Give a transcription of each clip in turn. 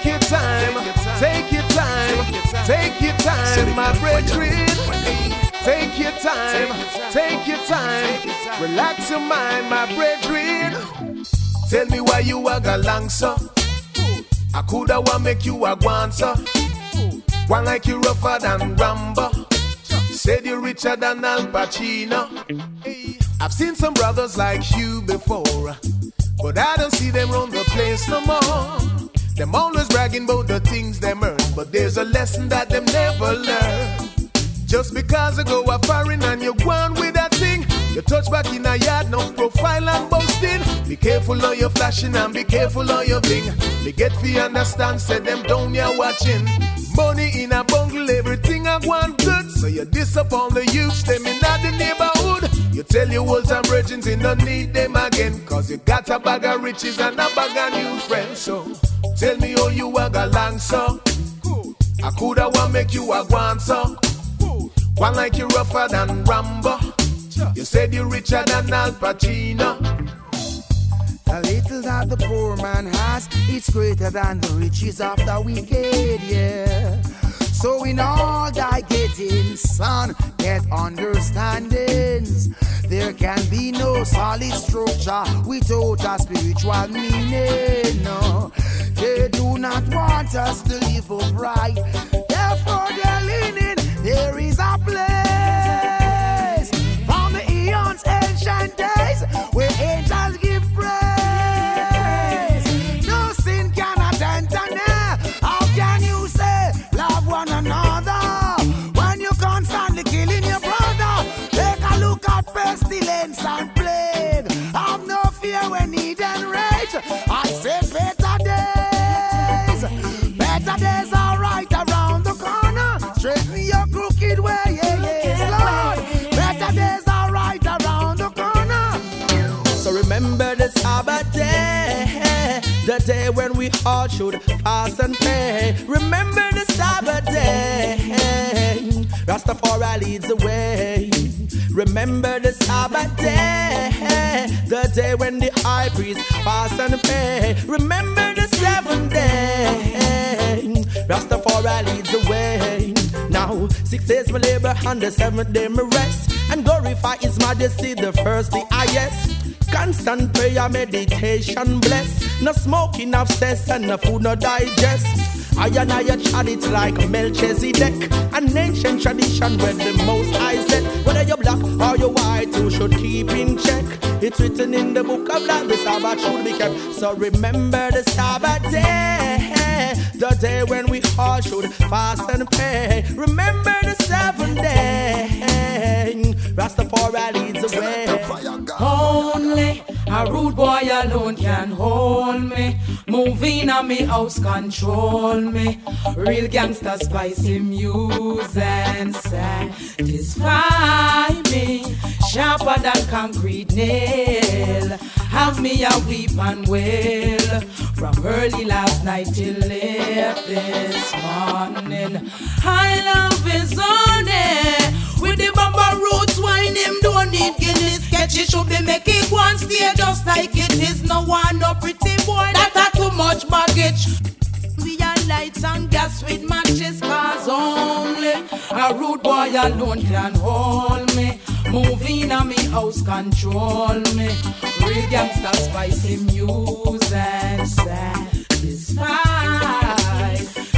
Take your time, take your time, take your time, my brethren. Take your time, take your time, relax your mind, my brethren. Tell me why you a galang, so. I coulda want make you a guan, so. One like you rougher than Rambo. Said you richer than Al Pacino. I've seen some brothers like you before, Them always bragging about the things they earn, but there's a lesson that them never learn. Just because I go a foreign and you go on with that thing, you touch back in a yard, no profile and boasting. Be careful of your flashing and be careful of your bling. They get fi understand, say them down here watching. Money in a bungle, everything I want good. So you disappoint the youth, them in the neighborhood. You tell your old time virgins you don't need them again. Cause you got a bag of riches and a bag of new friends. So tell me how you a galang so. I coulda want make you a guan so. One like you rougher than Rambo. You said you richer than Al Pacino. The little that the poor man has, it's greater than the riches of the wicked, yeah. So in all thy getting, son, get understandings. There can be no solid structure without a spiritual meaning. No, they do not want us to live upright. Therefore, they're leaning. There is a place from the eons, ancient days, pestilence and plague. Have no fear when need and rage. I say better days, better days are right around the corner. Straighten your crooked way, yeah, yes, Lord. Better days are right around the corner. So remember the Sabbath day, the day when we all should fast and pray. Remember the Sabbath day, Rastafari leads the way. Remember the Sabbath day, the day when the high priest fast and pray. Remember the seventh day, Rastafari leads the way. Now, six days my labor and the seventh day my rest. And glorify his majesty, the first, the highest. Constant prayer, meditation, bless. No smoking, obsess, and no food, no digest. I and I chat it like Melchizedek. An ancient tradition where the most I said. Whether black or you're white, you should keep in check. It's written in the book of life, the Sabbath should be kept. So remember the Sabbath day, the day when we all should fast and pray. Remember the seventh day, Rastafari leads the way. Only a rude boy alone can hold me. Moving on me house control me. Real gangster spicy music and satisfy. Sharper than concrete nail. Have me a weep and wail. From early last night till late this morning. I love his honey. With the bumper roots, wine him don't need Guinness. Sketchy should be make it one stay just like it is. No one, no pretty boy, that are too much baggage. We are lights and gas with matches, cause only a rude boy alone can hold me. Moving on me house control me. Real gangster spicy music satisfied.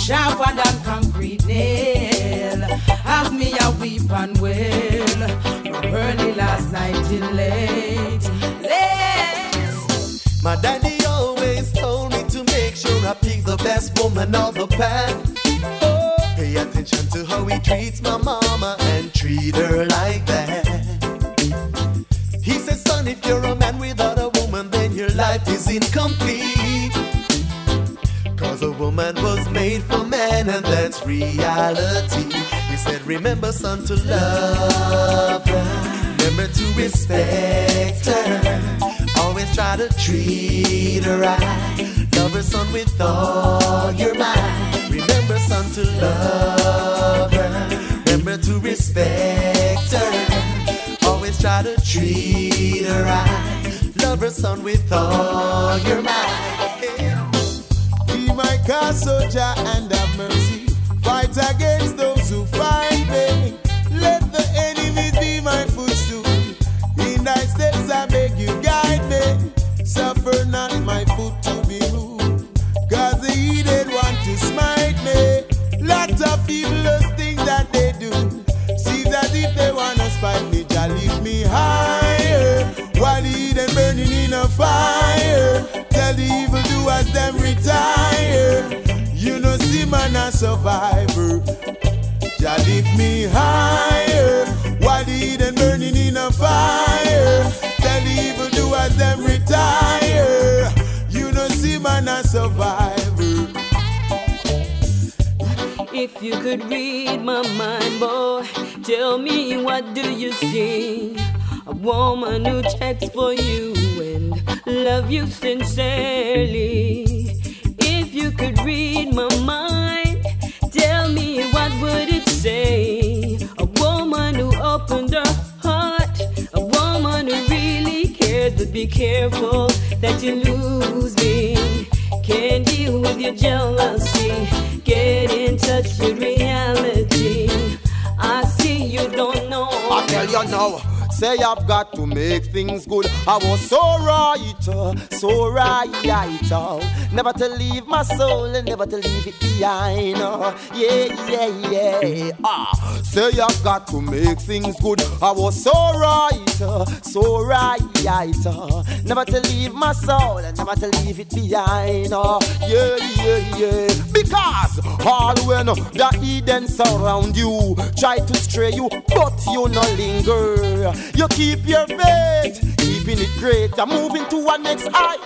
Sharper than concrete nail. Have me a weep and wail. From early last night till late. Late. My daddy always told me to make sure I pick the best woman of the pack. Oh, pay attention to how he treats my mama and treat her like that. He says, son, if you're a man without a woman, then your life is incomplete. Cause a woman was made for man, and that's reality. He said, remember, son, to love her. Remember to respect her. Always try to treat her right. Love her, son, with all your might. Remember, son, to love her. Remember to respect her. Always try to treat son, with all your might. Be my Cause soldier and have mercy. Fight against those who fight me. Let the enemies be my footstool. In thy steps I beg you guide me. Suffer not my foot to be moved. Cause the heathen want to smite me. Lots of evil fire. Tell the evil doers them retire. You know see man a survivor. Jah lift me higher. While the heathen burning in a fire. Tell the evil doers them retire. You know see man a survivor. If you could read my mind, boy, tell me what do you see? A woman who checks for you and love you sincerely. If you could read my mind, tell me what would it say? A woman who opened her heart, a woman who really cares, but be careful that you lose me. Can't deal with your jealousy. Get in touch with reality. I see you don't know. I tell you now. Say I've got to make things good. I was so right, uh, so right, never to leave my soul and never to leave it behind. Uh, yeah, yeah, yeah. Ah, say I've got to make things good. I was so right, uh, so right, never to leave my soul and never to leave it behind. Yeah, yeah, yeah. All when the Eden surround you, try to stray you, but you no linger. You keep your faith, keeping it great. Moving to a next height.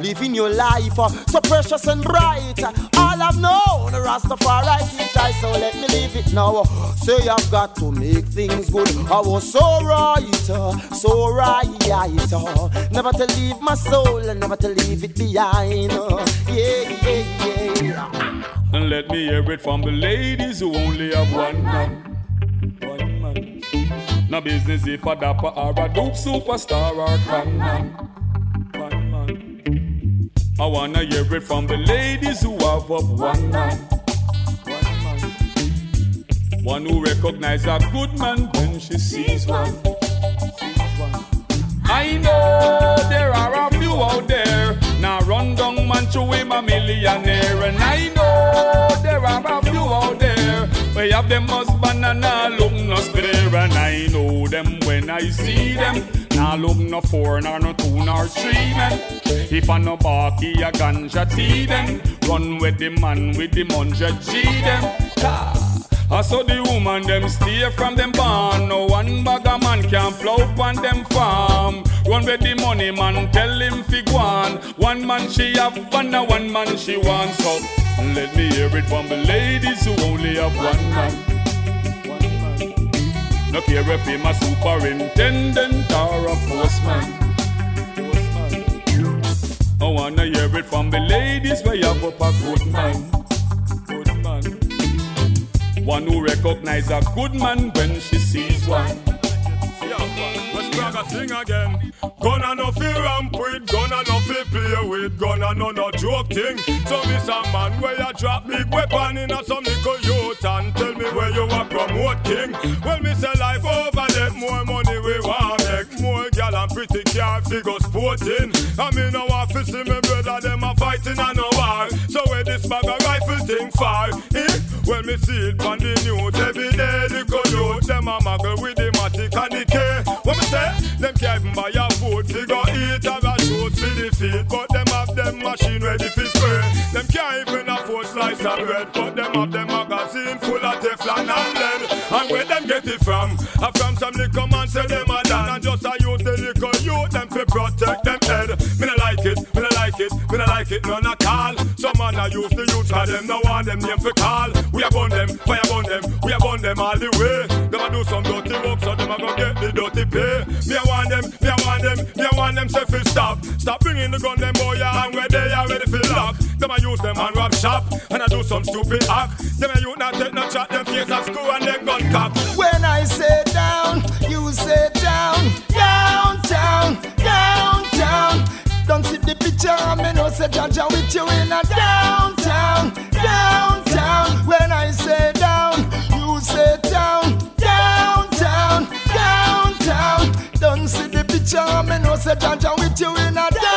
Living your life uh, so precious and bright. All I've known, Rastafari teach I, so let me leave it now. Say I've got to make things good. I was so right, uh, so right. Never to leave my soul and never to leave it behind. Yeah, yeah, let me hear it from the ladies who only have one man. One man. No business if a dapper or a dope superstar or con man. Con man. I wanna hear it from the ladies who have up one man. One man. One who recognize a good man when she sees one. Sees one. I know there are a few out there. Now run down man to him a millionaire. And I know them husband and I look no spare. And I know them when I see them. Now look no four, nor no two, nor three men. If I no barky a ganja tea them. Run with the man with the munja G them. Ah. I saw the woman them stay from them barn. No one bag a man can plow on them farm. Run with the money man, tell him fi go on. One man she have and a one man she wants. So let me hear it from the ladies who only have one man. One man. No care if him a superintendent or a postman. Postman. I wanna hear it from the ladies where you have up a good man. Good man. One who recognize a good man when she sees one. Let's brag a sing again. Gonna no fi ramp with, gonna no fi play with, gonna no no joke thing. So me a man where you drop big weapon in a some little youth and tell me where you a promote king. Well, me say life over there, more money we want make, more gal and pretty car figure sporting. I mean no want fi see me brother them a fighting and no war. So where this bag of rifle thing far? Eh? Well, me see it on the news every day. The coyote them a muggle with the machine ready for spray. Them can't even afford slice of bread, but them have them magazine full of Teflon and lead. And where them get it from? I from some little man say them a done and just a use the little youth them to protect them head. Me no like it, me no like it, me no like it none at all. Some man a use the youth, youth 'cause them no want them name for call. We a burn them, fire burn them, we a burn them all the way. Stop. Bringing the gun, them boy and where they are ready fi lock. Them a use them and rob shop, and a do some stupid act. Them a youth not take no chat, them face at school and them gun cock. When I say down, you say down, downtown, downtown. Don't see the picture, I me know say Jah Jah with you in a downtown, Jah Jah with you in a day.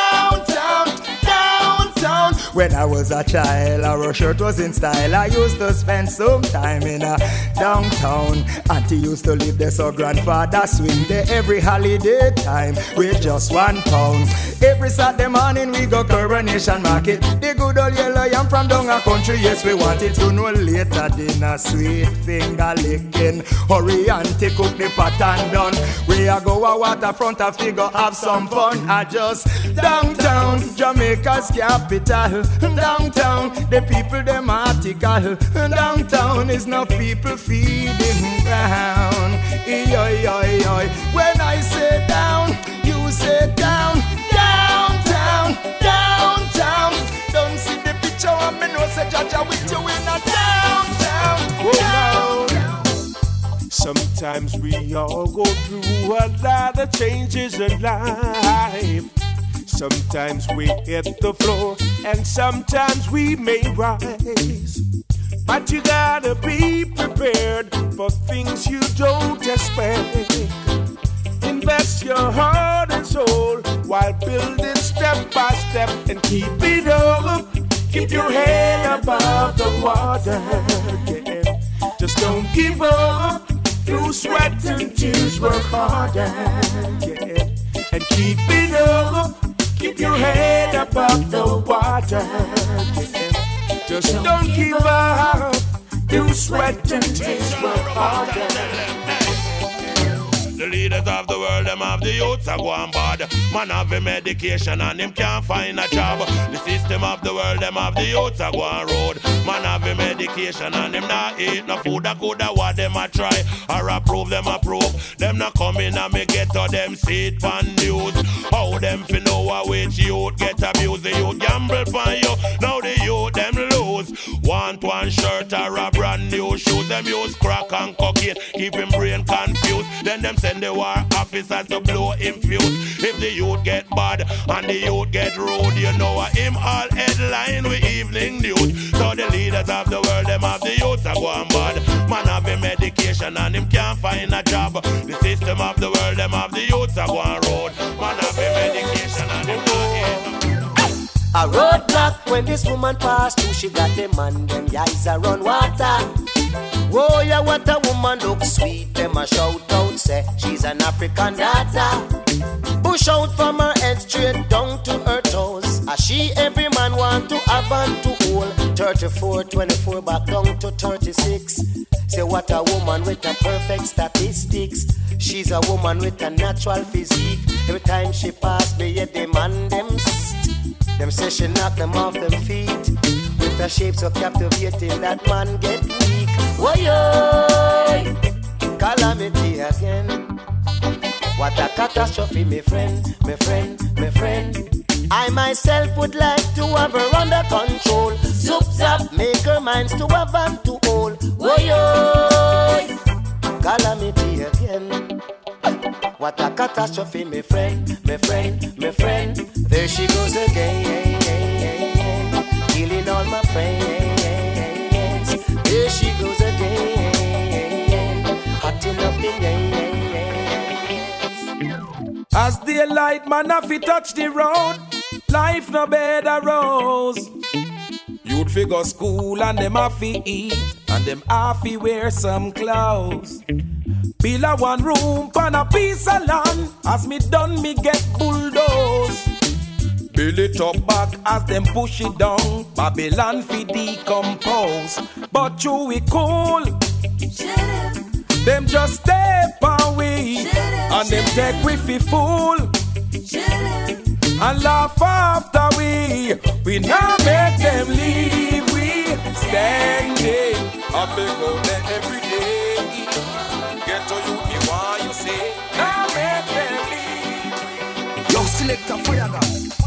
When I was a child, our shirt was in style. I used to spend some time in a downtown. Auntie used to live there, so grandfather swing there every holiday time with just one pound. Every Saturday morning we go coronation market. The good old yellow yam from down a country, yes we want it. You know later dinner, sweet finger licking. Hurry auntie cook the pot and done. We a go a waterfront a figure have some fun. I just downtown, Jamaica's capital. Downtown, the people them article. Downtown is no people feeding ground. Oi, oi, oi. When I say down, you say down, downtown, downtown. Don't see the picture of me, no say Jah Jah with you in a downtown. Oh, downtown. Sometimes we all go through a lot of changes in life. Sometimes we hit the floor, and sometimes we may rise. But you gotta be prepared for things you don't expect. Invest your heart and soul while building step by step and keep it up. Keep your head above the water. Yeah. Just don't give up. Through sweat and tears, work harder. Yeah. And keep it. Keep your head above the water. Just don't give up. Do sweat and tears work harder. The leaders of the world, them have the youths are going bad. Man have a medication and him can't find a job. The system of the world, them have the youths are going road. Man have a medication and him not eat no food. I coulda what them a try or approve them approve. Them not coming and me to them seat pan news. How them fi know a which youth get abused? The youth gamble for you. Now the youth them lose. Want one shirt or a brand new shoes. Them use crack and cocaine, keep him brain confused. Then them send the war officers to blow him fuse. If the youth get bad and the youth get rude, you know I him all headline with evening news. So the leaders of the world, them have the youth are going bad. A and him can't find a job. The system of the world, them have the youth are going road. Man have a medication and him can't A roadblock when this woman passed through, she got them man, them eyes are run water. Whoa, yeah, what a woman look sweet. Them a shout out, say she's an African daughter. Push out from her head straight down to her toes. As she every man want to have and to hold. 34, 24, back down to 36. What a woman with a perfect statistics. She's a woman with a natural physique. Every time she pass me, yeah, them and them. Them say she knock them off them feet. With her shape so captivating that man get weak. Why calamity again. What a catastrophe, my friend, my friend, my friend. I myself would like to have her under control. Zoop zap, make her minds to have and to hold. Why calamity again. What a catastrophe, my friend, my friend, my friend. There she goes again, killing all my friends. There she goes again, hotting up the ends. As daylight man have to touch the road, life no better rose. You'd figure school and them have to eat, and them have to wear some clothes. Build a one room on a piece of land, as me done me get bulldoze. Build it up back as them push it down, Babylon fi decompose. But you we cool, them just step away, and them take we fi fool. And laugh after we, we now make them leave. We standing, I feel go there every day. Get to you, me why you say, now make them leave. Yo, selector fire gun.